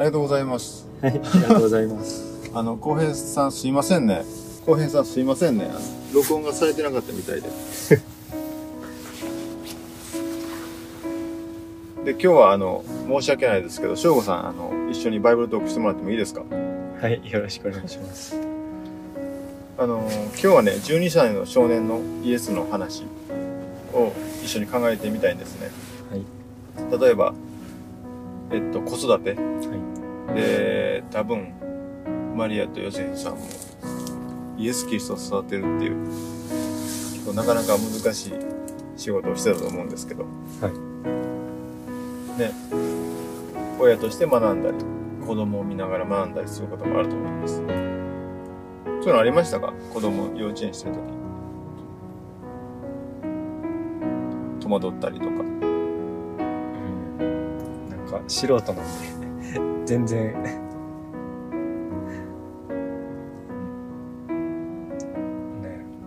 ありがとうございます。はい、ありがとうございます。あの、浩平さんすいませんね。浩平さんすいませんね。録音がされてなかったみたいで。で、今日はあの、申し訳ないですけど、翔吾さん、あの、一緒にバイブルトークしてもらってもいいですか？はい、よろしくお願いします。あの、今日はね、12歳の少年のイエスの話を一緒に考えてみたいんですね。はい。例えば、えっと、子育て。はで、多分、マリアとヨセフさんも、イエス・キリストを育てるっていう、結構なかなか難しい仕事をしてたと思うんですけど、い。はい。ね、親として学んだり、子供を見ながら学んだりすることもあると思います。そういうのありましたか？子供幼稚園してるとき。戸惑ったりとか。か、素人なんで、全然、ね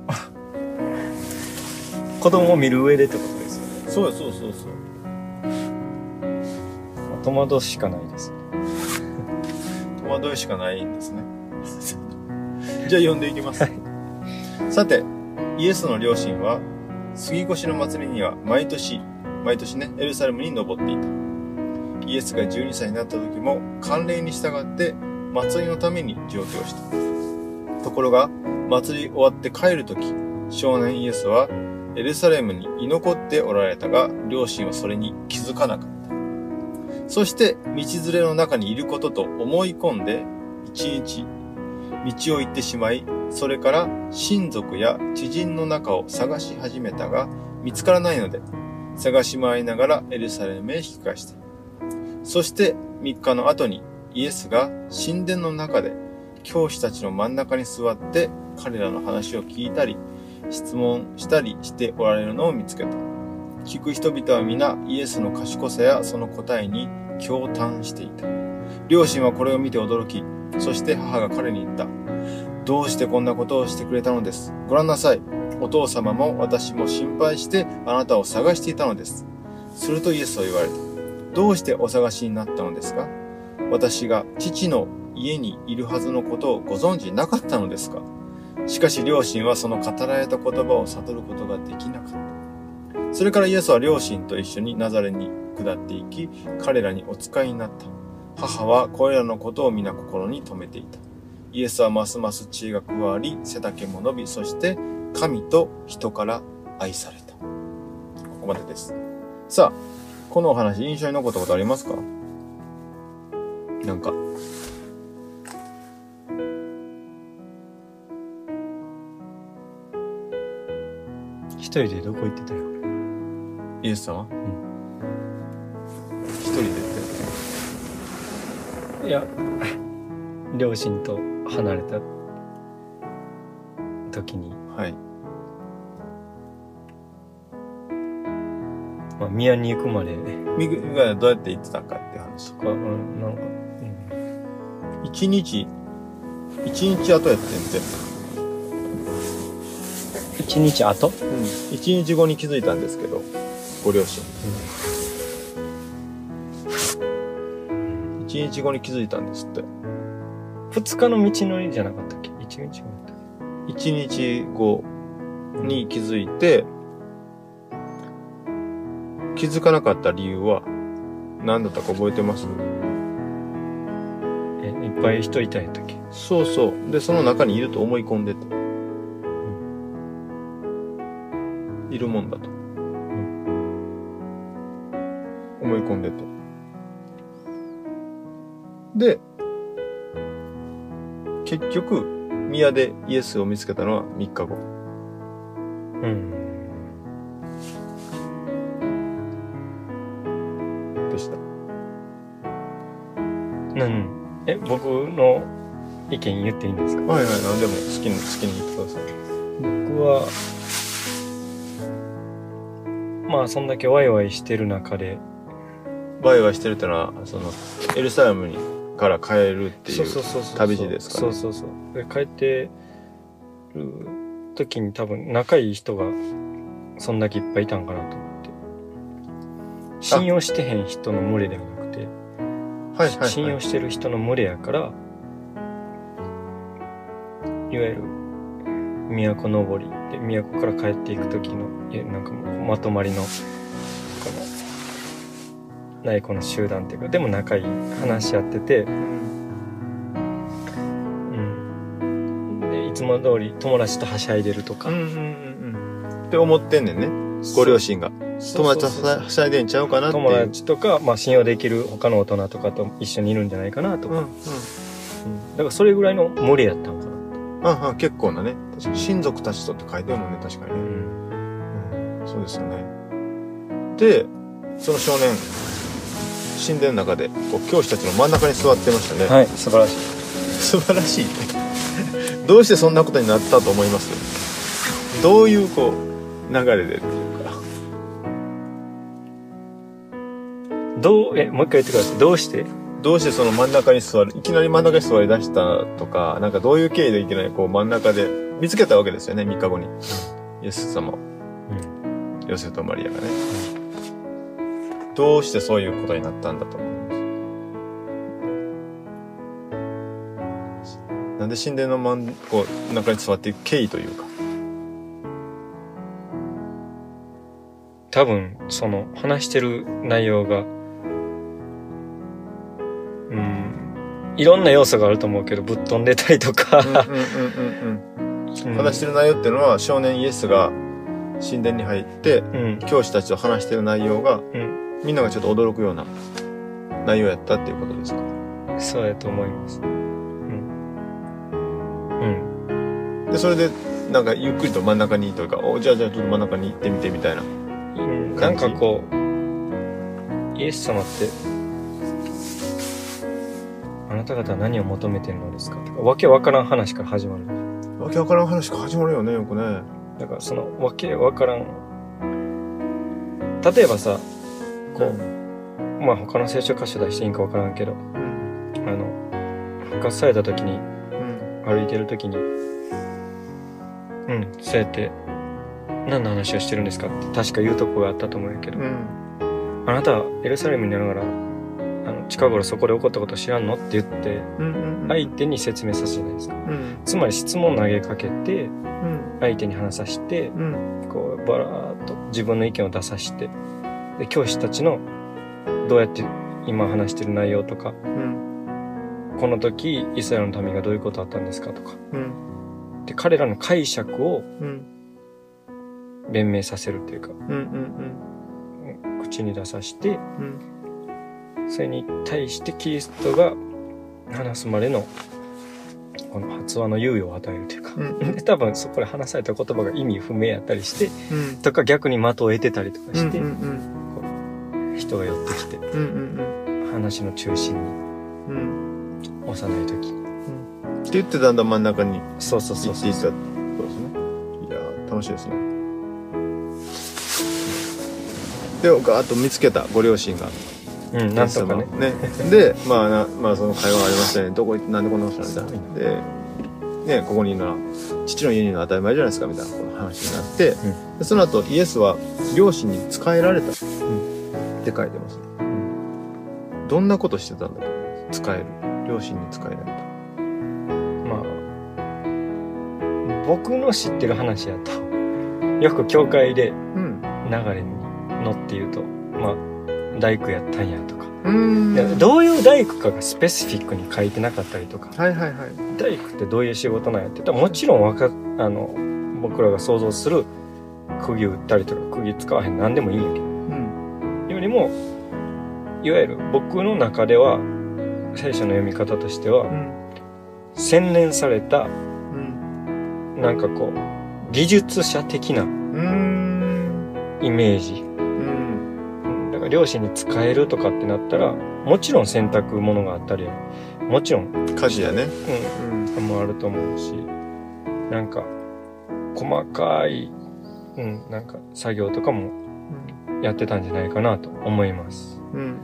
子供を見る上でってことですよね。そうそうそうそう。戸惑うしかないです。戸惑いしかないんですね。じゃあ読んでいきます。さて、イエスの両親は、杉越の祭りには毎年、毎年ね、エルサレムに登っていた。イエスが12歳になった時も、慣例に従って、祭りのために上京した。ところが、祭り終わって帰る時、少年イエスは、エルサレムに居残っておられたが、両親はそれに気づかなかった。そして、道連れの中にいることと思い込んで、一日、道を行ってしまい、それから親族や知人の中を探し始めたが、見つからないので、探し回りながらエルサレムへ引き返した。そして3日の後にイエスが神殿の中で教師たちの真ん中に座って彼らの話を聞いたり、質問したりしておられるのを見つけた。聞く人々は皆イエスの賢さやその答えに驚嘆していた。両親はこれを見て驚き、そして母が彼に言った。どうしてこんなことをしてくれたのです？ご覧なさい。お父様も私も心配してあなたを探していたのです。するとイエスは言われた。どうしてお探しになったのですか？私が父の家にいるはずのことをご存知なかったのですか？しかし両親はその語られた言葉を悟ることができなかった。それからイエスは両親と一緒にナザレに下っていき、彼らにお使いになった。母はこれらのことを皆心に留めていた。イエスはますます知恵が加わり、背丈も伸び、そして神と人から愛された。ここまでです。さあ、このお話印象に残ったことありますか？なんか。一人でどこ行ってたよ？イエス様？ん一人でって。いや、両親と離れた時に、はい。宮に行くまで、ミグがどうやって行ってたかって話。か、うん、なんか、一日、一日後やってん全一日後？部。うん。一日後に気づいたんですけど、ご両親。一日後に気づいたんですって。二日の道のりじゃなかったっけ？一日後だったっ一日後に気づいて、気づかなかった理由は何だったか覚えてます？けえ、いっぱい人いたんやったっけ？そうそう。で、その中にいると思い込んでて。いるもんだと。思い込んでて。で、結局、宮でイエスを見つけたのは3日後。うん。なん、え、僕の意見言っていいんですか？はいはい、何でも好きに、好きに言ってください。僕は、まあ、そんだけワイワイしてる中で、バイバイしてるってのは、その、エルサレムにから帰るっていうそうそうそう旅路ですかね。そうそうそう。で帰ってる時に多分仲いい人がそんだけいっぱいいたんかなと思って。信用してへん人の群れではなはいはいはい信用してる人の群れやから、いわゆる都登りで都から帰っていく時のなんかもうまとまりのこのないこの集団っていうかでも仲いい話し合ってて、うん、でいつも通り友達とはしゃいでるとか、うんうんうんうん。って思ってんねんね。ご両親が。友達とはしゃいでんちゃうかなって。友達とか、まあ、信用できる他の大人とかと一緒にいるんじゃないかなとか、うんうん。うんだからそれぐらいの群れやったんかな、うんうん、結構なね。確かに親族たちとって書いてるもんね、確かにね。うんうんそうですよね。で、その少年、神殿の中で、こう、教師たちの真ん中に座ってましたね。はい素晴らしい素晴らしい。どうしてそんなことになったと思います？どういう、こう、流れで？どうえもう一回言ってくださいどうして？どうしてその真ん中に座る、いきなり真ん中に座り出したとか、なんかどういう経緯でいきなりこう真ん中で見つけたわけですよね、3日後に。イエス様を。ヨセフとマリアがね。どうしてそういうことになったんだと思います？なんで神殿の真んこう中に座っていく経緯というか。多分その話してる内容がいろんな要素があると思うけどぶっ飛んでたりとか、うんうんうんうんううん。ん。話してる内容っていうのは少年イエスが神殿に入ってうん。教師たちと話してる内容がうん。みんながちょっと驚くような内容やったっていうことですか？そうやと思います。うん。で、それで、なんかゆっくりと真ん中にというか、お、じゃあじゃあちょっと真ん中に行ってみてみたいな。うん。なんかこうイエス様ってあなた方は何を求めてるのですか？わけわからん話から始まるわけわからん話が始まるよね、よくね。だからそのわけわからん例えばさこう、まあ他の聖書箇所出していいんかわからんけどうん。あの復活された時にうん。歩いてる時にうんそうやって何の話をしてるんですかって確か言うとこがあったと思うんやけど、うん。あなたはエルサレムにいながら近頃そこで起こったこと知らんの？って言ってうん。相手に説明させるじゃないですかうん。つまり質問投げかけてうん。相手に話させてうん。こうバラーっと自分の意見を出させてで教師たちのどうやって今話してる内容とかうん。この時イスラエルの民がどういうことあったんですかとかうん。で彼らの解釈をうん。弁明させるというか。口に出させてうん。それに対してキリストが話すまでのこの発話の猶予を与えるというか、うん。で多分そこで話された言葉が意味不明やったりしてうん。とか逆に的を得てたりとかして、うん。人が寄ってきてうん。うん。話の中心にうん。幼い時って言ってだんだん真ん中にそうそうそうそう行っていったってことですね。いやー、楽しいですね。で、ガーッと見つけたご両親が。うんなんとかねね。で、まあな、まあその会話がありましたね。どこ行って、なんでこんなことなんだで、ね、ここにいるのは、父の家にいるのは当たり前じゃないですか、みたいなこの話になって、でその後、イエスは両親に仕えられた。って書いてますね。どんなことしてたんだと思います使える。両親に仕えられた。まあ僕の知ってる話やとよく教会でうん。流れに乗って言うとまあ大工やったんやとか、どういう大工かがスペシフィックに書いてなかったりとかはいはいはい。大工ってどういう仕事なんやって言ったらもちろんわかあの僕らが想像する釘打ったりとか釘使わへん何でもいいんやけどうん。よりもいわゆる僕の中では聖書の読み方としてはうん。洗練されたうん。なんかこう技術者的な。イメージ両親に使えるとかってなったらもちろん洗濯物があったりもちろん、家事やね。うん、うん。もあると思うしなんか細かい、うん、なんか作業とかもやってたんじゃないかなと思います。うん。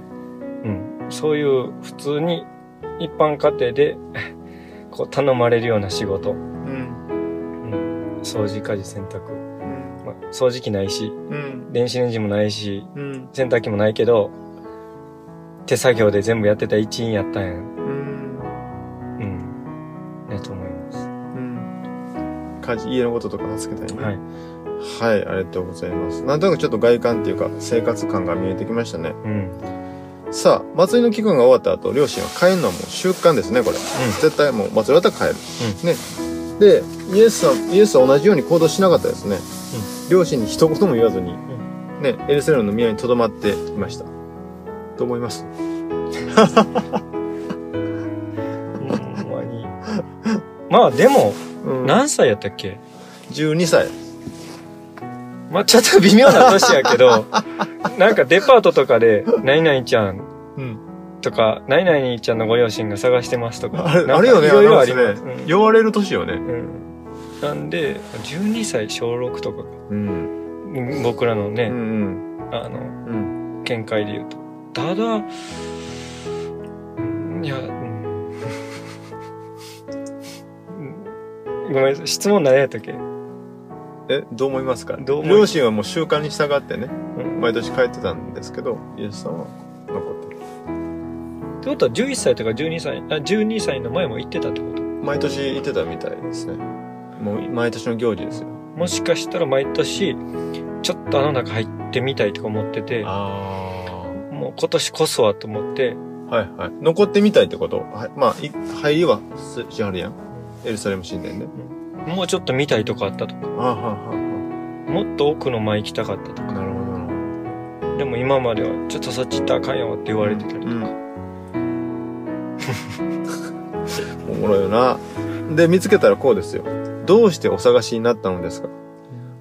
うん、そういう普通に一般家庭でこう頼まれるような仕事、うん。うん、掃除家事洗濯、うん。まあ、掃除機ないしうん。電子レンジもないしうん。洗濯機もないけど手作業で全部やってた一員やったんや。うん。うん。やと思います。うん。家事、家のこととか助けたりね。はい。はい、ありがとうございます。なんとなくちょっと外観っていうか、生活感が見えてきましたね。うん。さあ、祭りの期間が終わった後、両親は帰るのはもう習慣ですね、これ。絶対もう祭り終わったら帰る。ね。で、イエスは、イエスは同じように行動しなかったですね。両親に一言も言わずに、ね、エルサレムの宮に留まっていました。と思います。まに。まあでも、うん何歳やったっけ？12歳。まあちょっと微妙な年やけど、なんかデパートとかで、何々ちゃんうん。とか、何々ちゃんのご両親が探してますとか。あれ、あれよね、いろいろあありますす。うん呼ばれる年よね。うんなんで、12歳、小6とかか、うん。うん僕らのうんうね、ん。あの、うん。見解で言うと。ただ、うんいや、ごめん、質問何やったっけ？え、どう思いますか？両親はもう習慣に従ってね、うん毎年帰ってたんですけど、イエスさんは残ってる。ってことは11歳とか12歳、あ、12歳の前も行ってたってこと？毎年行ってたみたいですね。もう毎年の行事ですよ。もしかしたら毎年、ちょっとあの中入ってみたいとか思ってて、あもう今年こそはと思って、あ。はいはい。残ってみたいってこと？はい。まあ、い入りはすしはるやん。エルサレム神殿ね。もうちょっと見たいとこあったとか、ああ、はあ、はもっと奥の前行きたかったとあ。か、なるほどな。でも今まではちょっとそっち行ったらあかんよって言われてたりとか。おもろいよな。で、見つけたらこうですよ。どうしてお探しになったのですか？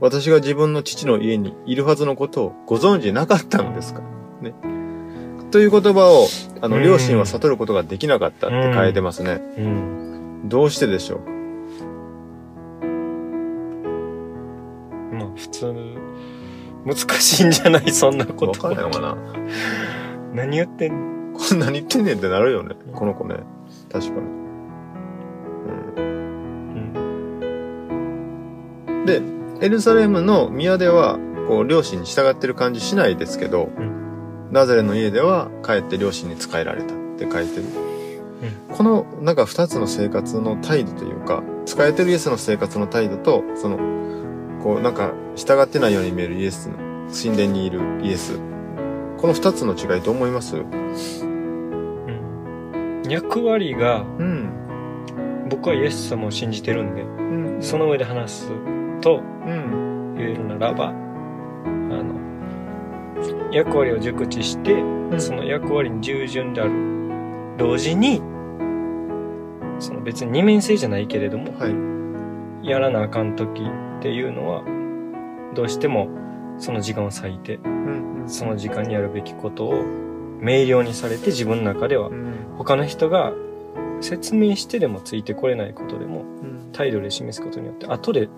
私が自分の父の家にいるはずのことをご存知なかったのですか？ね。という言葉を、あの、うん両親は悟ることができなかったって書いてますね。うん。どうしてでしょう？まあ普通、難しいんじゃない？そんなこわとかんないのかな何言ってんこんなに言ってんねんってなるよね。この子ね。確かに。うん。で、エルサレムの宮では、こう、両親に従ってる感じしないですけど、んナザレの家では帰って両親に仕えられたって書いてる。この、なんか二つの生活の態度というか、仕えてるイエスの生活の態度と、その、こう、なんか、従ってないように見えるイエスの、神殿にいるイエス。この二つの違いどう思います？うん。役割が、うん。僕はイエス様を信じてるんで、うん。その上で話すとうん。言えるならば、あの、役割を熟知して、その役割に従順である。同時に、その別に二面性じゃないけれども、はい。やらなあかん時っていうのは、どうしてもその時間を割いて、うん。その時間にやるべきことを明瞭にされて自分の中ではうん。他の人が説明してでもついてこれないことでもうん。態度で示すことによって後で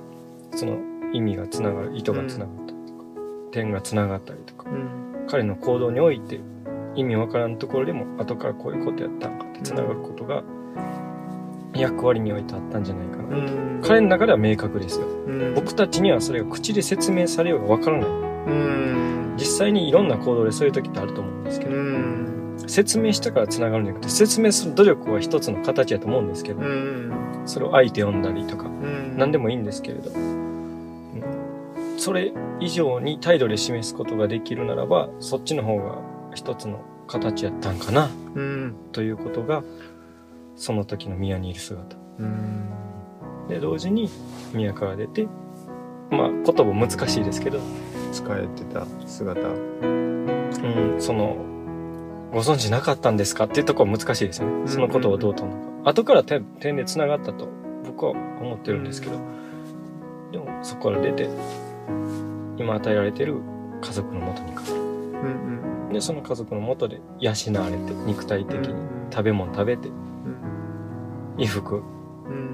その意味がつながる、糸がつながったりとか、点がつながったりとか、うん。彼の行動において意味わからんところでも後からこういうことやったんかってつながることが役割においてあったんじゃないかな。うん。彼の中では明確ですよ。うん、僕たちにはそれが口で説明されようがわからない。うん。実際にいろんな行動でそういう時ってあると思うんですけうど、ん。説明したから繋がるんじゃなくて、説明する努力は一つの形やと思うんですけど、うん。それを相手読んだりとか、うん。何でもいいんですけれど、うんそれ以上に態度で示すことができるならば、そっちの方が一つの形やったんかな、うん。ということが、その時の宮にいる姿。うん。で、同時に宮から出て、まあ、言葉難しいですけど、使えてた姿。うん、その、ご存知なかったんですかっていうところは難しいですよね。そのことをどうとるのか。後から点点で繋がったと僕は思ってるんですけど、でもそこから出て、今与えられてる家族のもとに帰る。うん。で、その家族のもとで養われて、肉体的に食べ物食べて、衣服、うん。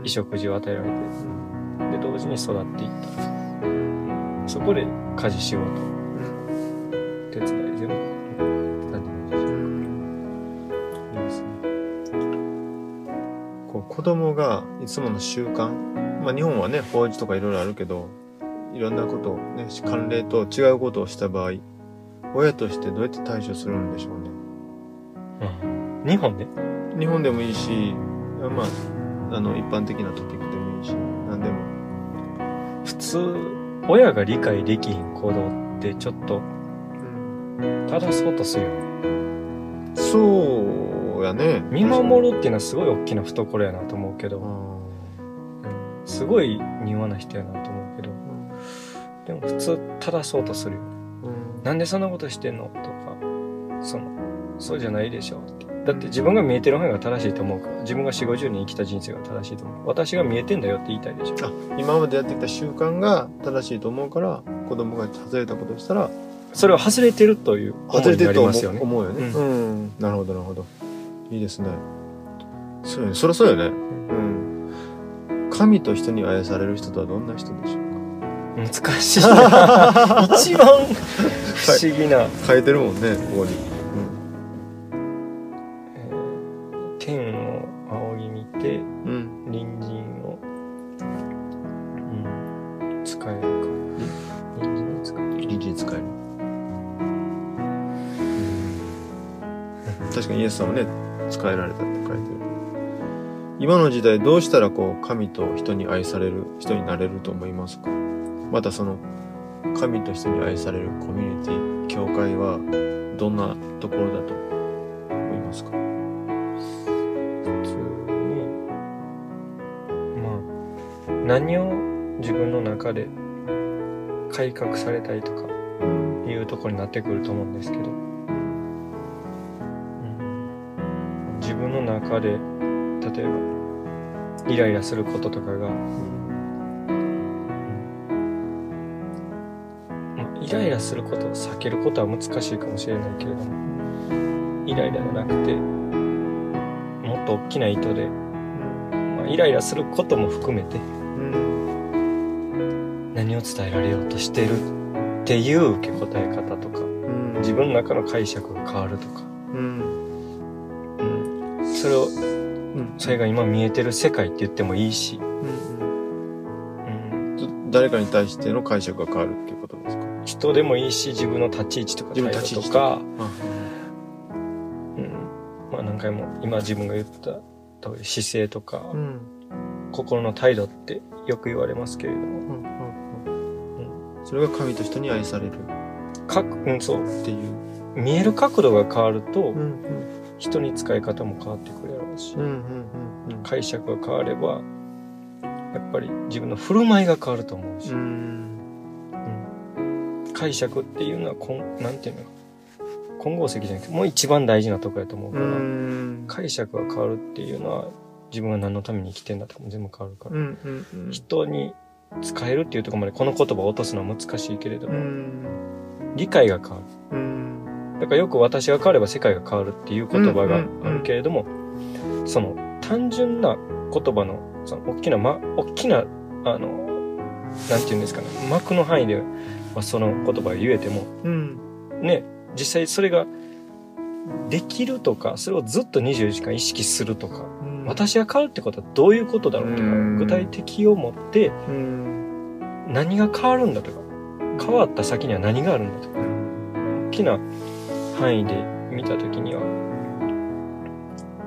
衣食住を与えられて、で、同時に育っていった。そこで家事仕事、手伝子供がいつもの習慣、まあ日本はね、法事とかいろいろあるけど、いろんなことをね、慣例と違うことをした場合、親としてどうやって対処するんでしょうね。うん。日本で？日本でもいいし、まあ、あの、一般的なトピックでもいいし、何でも。普通親が理解できひん行動ってちょっとうん。正そうとするよね。そうやね。見守るっていうのはすごい大きな懐やなと思うけど、あうん。すごい柔和な人やなと思うけど。ーでも普通正そうとするよ。うん。なんでそんなことしてんのとかそのそうじゃないでしょって。だって自分が見えてる方が正しいと思うから。自分が4 5 0年生きた人生が正しいと思う。私が見えてんだよって言いたいでしょ。あ今までやってきた習慣が正しいと思うから子供が外れたことをしたらそれは外れてるという外れてると思いになりますよね。思うよね、ううん。なるほどなるほどいいですね。そうよね。そりゃそうよね。うん。神と人に愛される人とはどんな人でしょう難しいな。一番不思議な、か書いてるもんねここに、えー天を仰ぎ見てうん。うん隣人を、うん、使えるか。隣人を使える。臨時に使える。確かにイエス様ね使えられたって書いてる。今の時代どうしたらこう神と人に愛される人になれると思いますか？またその神と人に愛されるコミュニティ教会はどんなところだと思いますか？普通にまあ何を自分の中で改革されたいとかいうところになってくると思うんですけど、自分の中で例えばイライラすることとかが、まあ、イライラすることを避けることは難しいかもしれないけれどもイライラじゃなくてもっと大きな意図で、まあ、イライラすることも含めて何を伝えられようとしてるっていう受け答え方とか自分の中の解釈が変わるとか、うん、それをそれが今見えてる世界って言ってもいいし、うん、誰かに対しての解釈が変わるっていうことですか？人でもいいし自分の立ち位置とか自分態の立ち位置度とか、あうん、まあ何回も今自分が言った通り姿勢とか、うん。心の態度ってよく言われますけれども。うんうんうん。それが神と人に愛される。かうん、そう。っていう。見える角度が変わるとうん人に使い方も変わってくるやろうしうんうんうんうん。解釈が変わればやっぱり自分の振る舞いが変わると思うし、うん。うん。解釈っていうのはこんなんていうの？混合石じゃなくてもう一番大事なとこやと思ううから、ん。解釈が変わるっていうのは自分が何のために生きてんだとかも全部変わるから、うんうんうん。人に使えるっていうところまでこの言葉を落とすのは難しいけれどうも、ん。理解が変わる。うんだからよく私が変われば世界が変わるっていう言葉があるけれども、その単純な言葉のその大きな、ま、大きなあのなんていうんですかね膜の範囲ではその言葉が言えてもうん。ね実際それができるとかそれをずっと24時間意識するとかうん。私が変わるってことはどういうことだろうとかうん。具体的を持ってうん。何が変わるんだとか変わった先には何があるんだとか大きな範囲で見た時には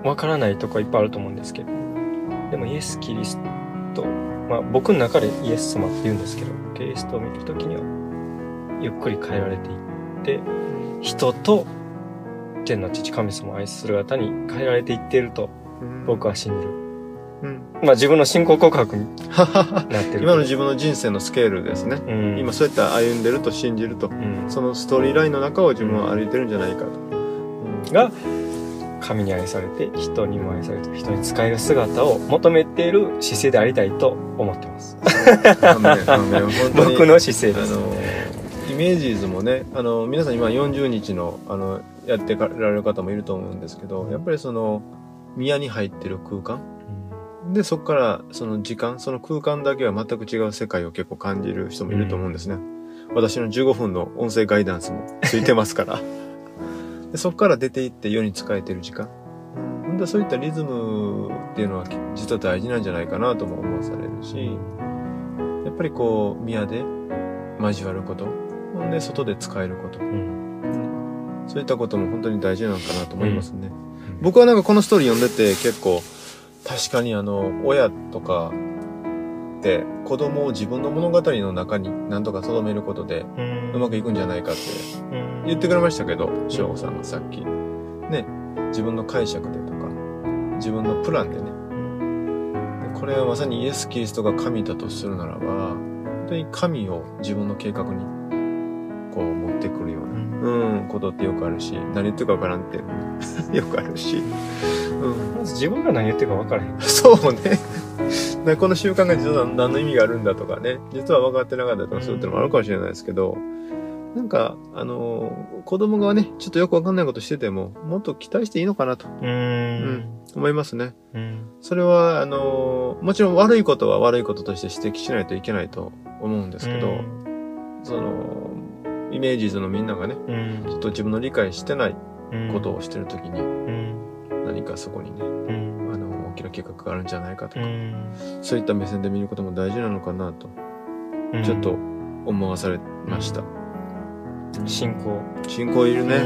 わからないとこいっぱいあると思うんですけど。でもイエス・キリストまあ僕の中でイエス様って言うんですけどキリストを見る時にはゆっくり変えられていって人と天の父神様を愛する方に変えられていっていると僕は信じる。うん。まあ自分の信仰告白になってる。今の自分の人生のスケールですね。うん。今そうやって歩んでると信じるとうん。そのストーリーラインの中を自分は歩いてるんじゃないかと。うん。が神に愛されて人にも愛されて人に使える姿を求めている姿勢でありたいと思ってます。僕の姿勢あです。のイメージーズもねあの皆さん今40日のあのやってられる方もいると思うんですけどやっぱりその宮に入ってる空間でそこからその時間その空間だけは全く違う世界を結構感じる人もいると思うんですね、私の15分の音声ガイダンスもついてますから。でそこから出ていって世に仕えてる時間。ほん。でそういったリズムっていうのは実は大事なんじゃないかなとも思わされるしやっぱりこう宮で交わること。ほんで外で使えること。うん。そういったことも本当に大事なのかなと思いますね。うん。僕はなんかこのストーリー読んでて結構確かにあの親とかって子供を自分の物語の中に何とか留めることでうまくいくんじゃないかってうん。言ってくれましたけど翔吾さんがさっき。ね自分の解釈でとか自分のプランでね。でこれはまさにイエス・キリストが神だとするならば本当に神を自分の計画にこう持ってくるようん、ことってよくあるし、何言ってるかわからんって よくあるし、うん、まず自分が何言ってるか分からへん。そうね。でこの習慣が実は何の意味があるんだとかね、実は分かってなかったりとかするっていうのもあるかもしれないですけど、なんか、あのー子供がね、ちょっとよくわかんないことしてても、もっと期待していいのかなとうーん。思いますね。うん。それは、あのーもちろん悪いことは悪いこととして指摘しないといけないと思うんですけど、その、イメージーズのみんながね、うん。ちょっと自分の理解してないうん。ことをしてるときに、うん。何かそこにね、うん。あの、大きな計画があるんじゃないかとか、うん。そういった目線で見ることも大事なのかなと、ちょっと思わされました。信仰。信仰いるね、う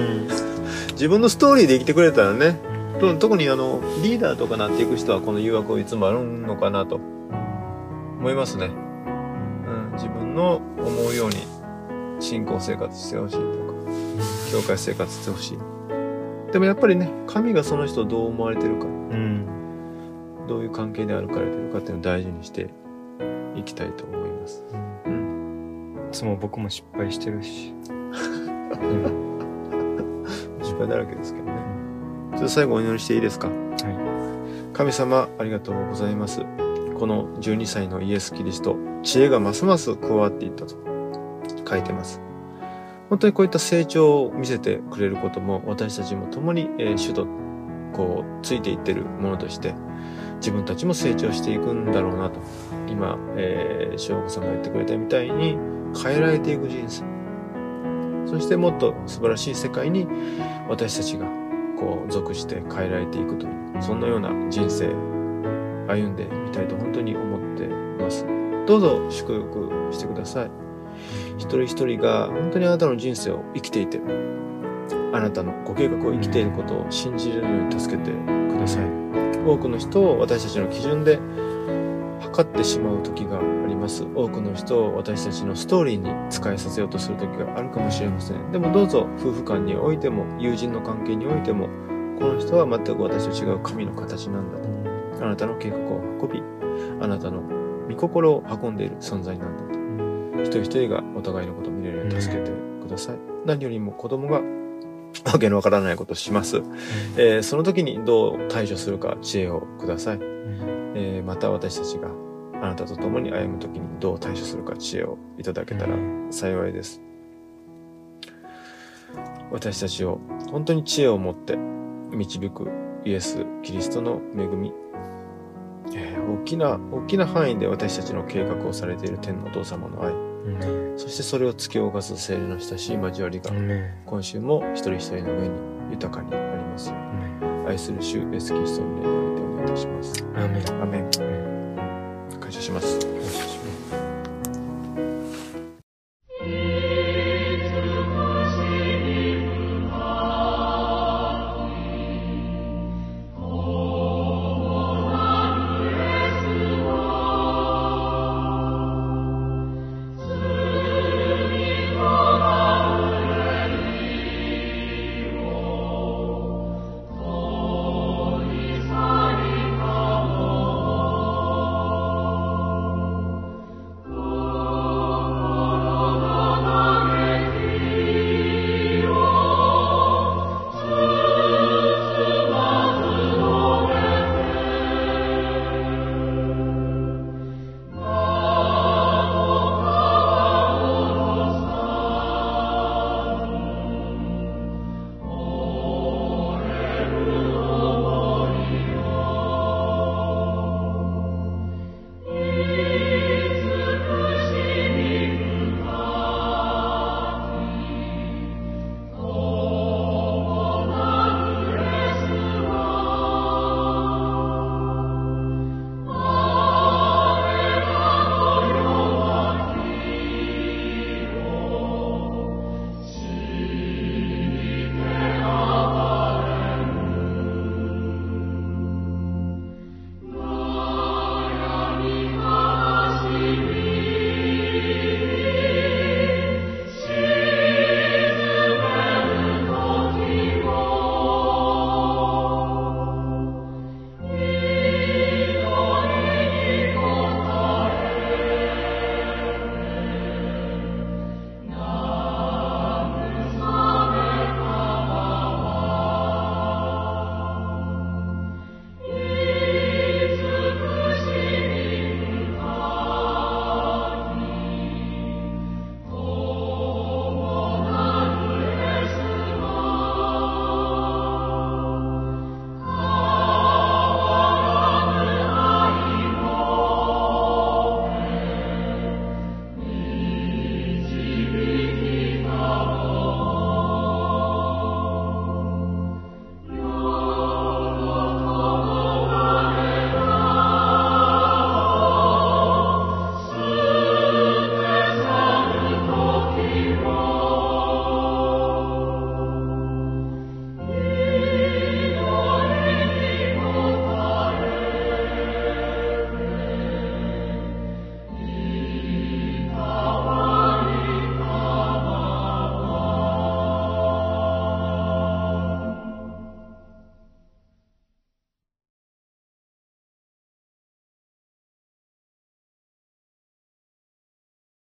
ん自分のストーリーで生きてくれたらね、うんと特にあの、リーダーとかなっていく人はこの誘惑をいつもあるのかなと思いますね。うん、自分の思うように信仰生活してほしいとか、教会生活してほしい。でもやっぱりね、神がその人をどう思われてるか、うん。どういう関係で歩かれてるかっていうのを大事にしていきたいと思います。うん。いつも僕も失敗してるし。失敗だらけですけどね。ちょっと最後お祈りしていいですか？は神様ありがとうございます。この12歳のイエス・キリスト、知恵がますます加わっていったと書いてます。本当にこういった成長を見せてくれることも私たちも共に、えー主とこうついていってるものとして自分たちも成長していくんだろうなと今、えー、翔吾さんが言ってくれたみたいに変えられていく人生。そしてもっと素晴らしい世界に私たちがこう属して変えられていくというそんなような人生歩んでみたいと本当に思ってます。どうぞ祝福してください。一人一人が本当にあなたの人生を生きていてあなたのご計画を生きていることを信じるように助けてください。多くの人を私たちの基準で測ってしまう時があります。多くの人を私たちのストーリーに使いさせようとする時があるかもしれません。でもどうぞ夫婦間においても友人の関係においてもこの人は全く私と違う神の形なんだと。あなたの計画を運びあなたの御心を運んでいる存在なんだ。一人一人がお互いのことを見れるように助けてください。何よりも子供が わけのわからないことをします。えーその時にどう対処するか知恵をください。えーまた私たちがあなたと共に歩む時にどう対処するか知恵をいただけたら幸いです。私たちを本当に知恵を持って導くイエス・キリストの恵み、えー大きな大きな範囲で私たちの計画をされている天のお父様の愛。そしてそれを突き動かす精霊の親しい交わりが今週も一人一人の上に豊かになります。ように愛する主イエスキリストの名においてお願いいたします。アーメン。アーメン。感謝します。